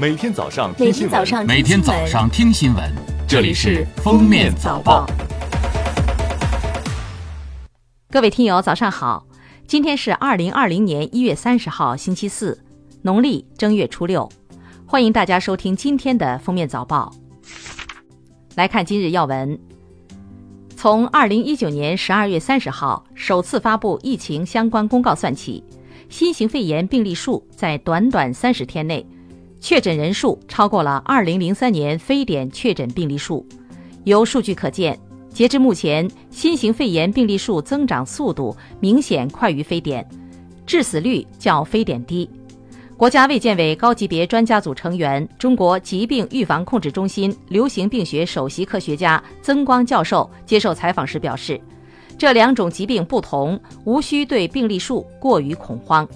每天早上听新闻，每天早上听新闻，这里是《封面早报》。各位听友，早上好！今天是二零二零年一月三十号，星期四，农历正月初六。欢迎大家收听今天的《封面早报》。来看今日要闻。从二零一九年十二月三十号首次发布疫情相关公告算起，新型肺炎病例数在短短三十天内，确诊人数超过了二零零三年非典确诊病例数。由数据可见，截至目前，新型肺炎病例数增长速度明显快于非典，致死率较非典低。国家卫健委高级别专家组成员、中国疾病预防控制中心流行病学首席科学家曾光教授接受采访时表示，这两种疾病不同，无需对病例数过于恐慌。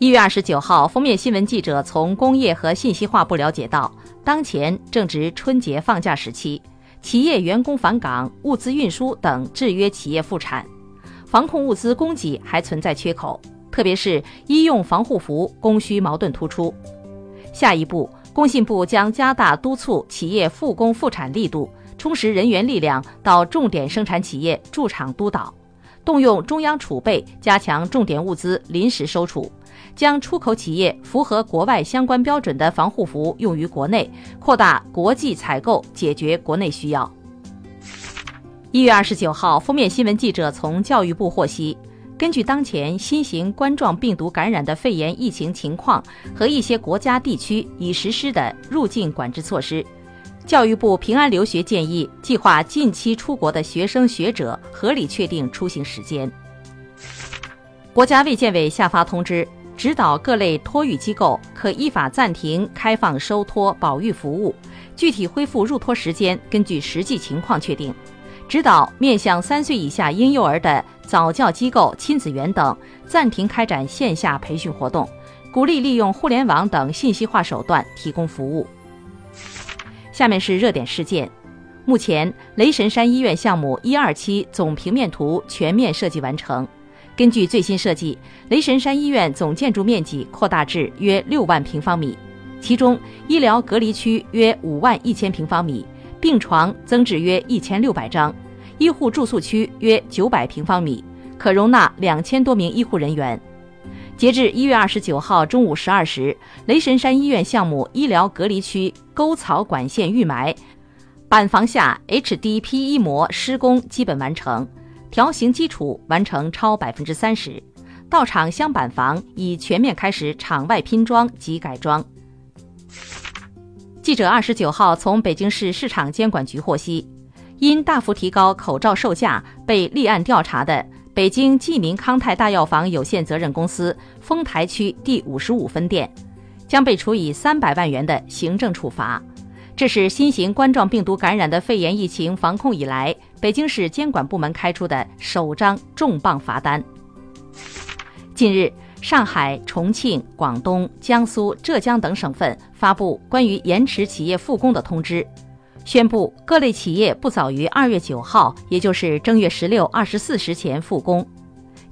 一月二十九号，封面新闻记者从工业和信息化部了解到，当前正值春节放假时期，企业员工返岗、物资运输等制约企业复产，防控物资供给还存在缺口。特别是医用防护服供需矛盾突出。下一步，工信部将加大督促企业复工复产力度，充实人员力量到重点生产企业驻场督导，动用中央储备加强重点物资临时收储，将出口企业符合国外相关标准的防护服用于国内，扩大国际采购，解决国内需要。一月二十九号，封面新闻记者从教育部获悉。根据当前新型冠状病毒感染的肺炎疫情情况和一些国家地区已实施的入境管制措施，教育部平安留学建议计划近期出国的学生学者合理确定出行时间。国家卫健委下发通知，指导各类托育机构可依法暂停开放收托保育服务，具体恢复入托时间根据实际情况确定。指导面向三岁以下婴幼儿的早教机构、亲子园等暂停开展线下培训活动，鼓励利用互联网等信息化手段提供服务。下面是热点事件：目前，雷神山医院项目一二期总平面图全面设计完成。根据最新设计，雷神山医院总建筑面积扩大至约六万平方米，其中医疗隔离区约五万一千平方米。病床增至约一千六百张，医护住宿区约九百平方米，可容纳两千多名医护人员。截至一月二十九号中午十二时，雷神山医院项目医疗隔离区沟槽管线预埋，板房下 HDPE 膜施工基本完成，条形基础完成超百分之三十，到厂镶板房已全面开始场外拼装及改装。记者二十九号从北京市市场监管局获悉，因大幅提高口罩售价被立案调查的北京济民康泰大药房有限责任公司丰台区第五十五分店，将被处以三百万元的行政处罚。这是新型冠状病毒感染的肺炎疫情防控以来，北京市监管部门开出的首张重磅罚单。近日。上海、重庆、广东、江苏、浙江等省份发布关于延迟企业复工的通知，宣布各类企业不早于二月九号，也就是正月十六二十四时前复工。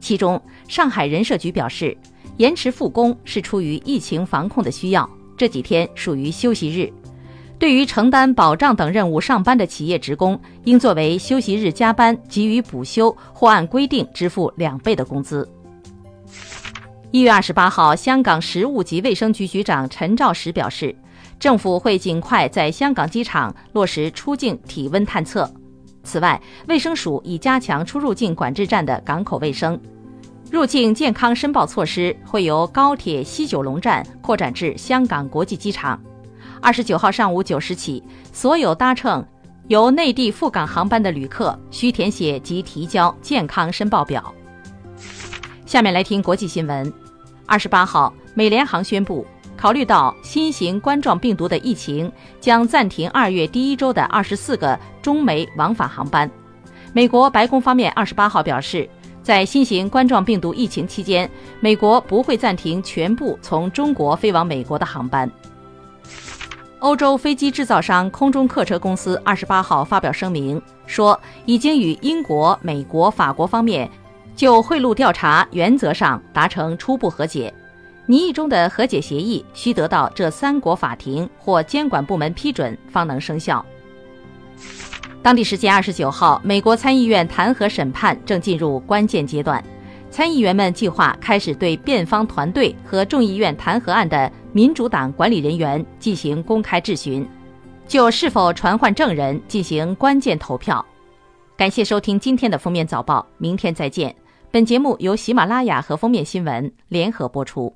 其中，上海人社局表示，延迟复工是出于疫情防控的需要，这几天属于休息日。对于承担保障等任务上班的企业职工，应作为休息日加班给予补休，或按规定支付两倍的工资。一月二十八号，香港食物及卫生局局长陈肇始表示，政府会尽快在香港机场落实出境体温探测。此外，卫生署已加强出入境管制站的港口卫生，入境健康申报措施会由高铁西九龙站扩展至香港国际机场。二十九号上午九时起，所有搭乘由内地赴港航班的旅客需填写及提交健康申报表。下面来听国际新闻。二十八号，美联航宣布，考虑到新型冠状病毒的疫情，将暂停二月第一周的二十四个中美往返航班。美国白宫方面二十八号表示，在新型冠状病毒疫情期间，美国不会暂停全部从中国飞往美国的航班。欧洲飞机制造商空中客车公司二十八号发表声明说，已经与英国、美国、法国方面。就贿赂调查原则上达成初步和解，拟议中的和解协议需得到这三国法庭或监管部门批准方能生效。当地时间二十九号，美国参议院弹劾审判正进入关键阶段，参议员们计划开始对辩方团队和众议院弹劾案的民主党管理人员进行公开质询，就是否传唤证人进行关键投票。感谢收听今天的封面早报，明天再见。本节目由喜马拉雅和封面新闻联合播出。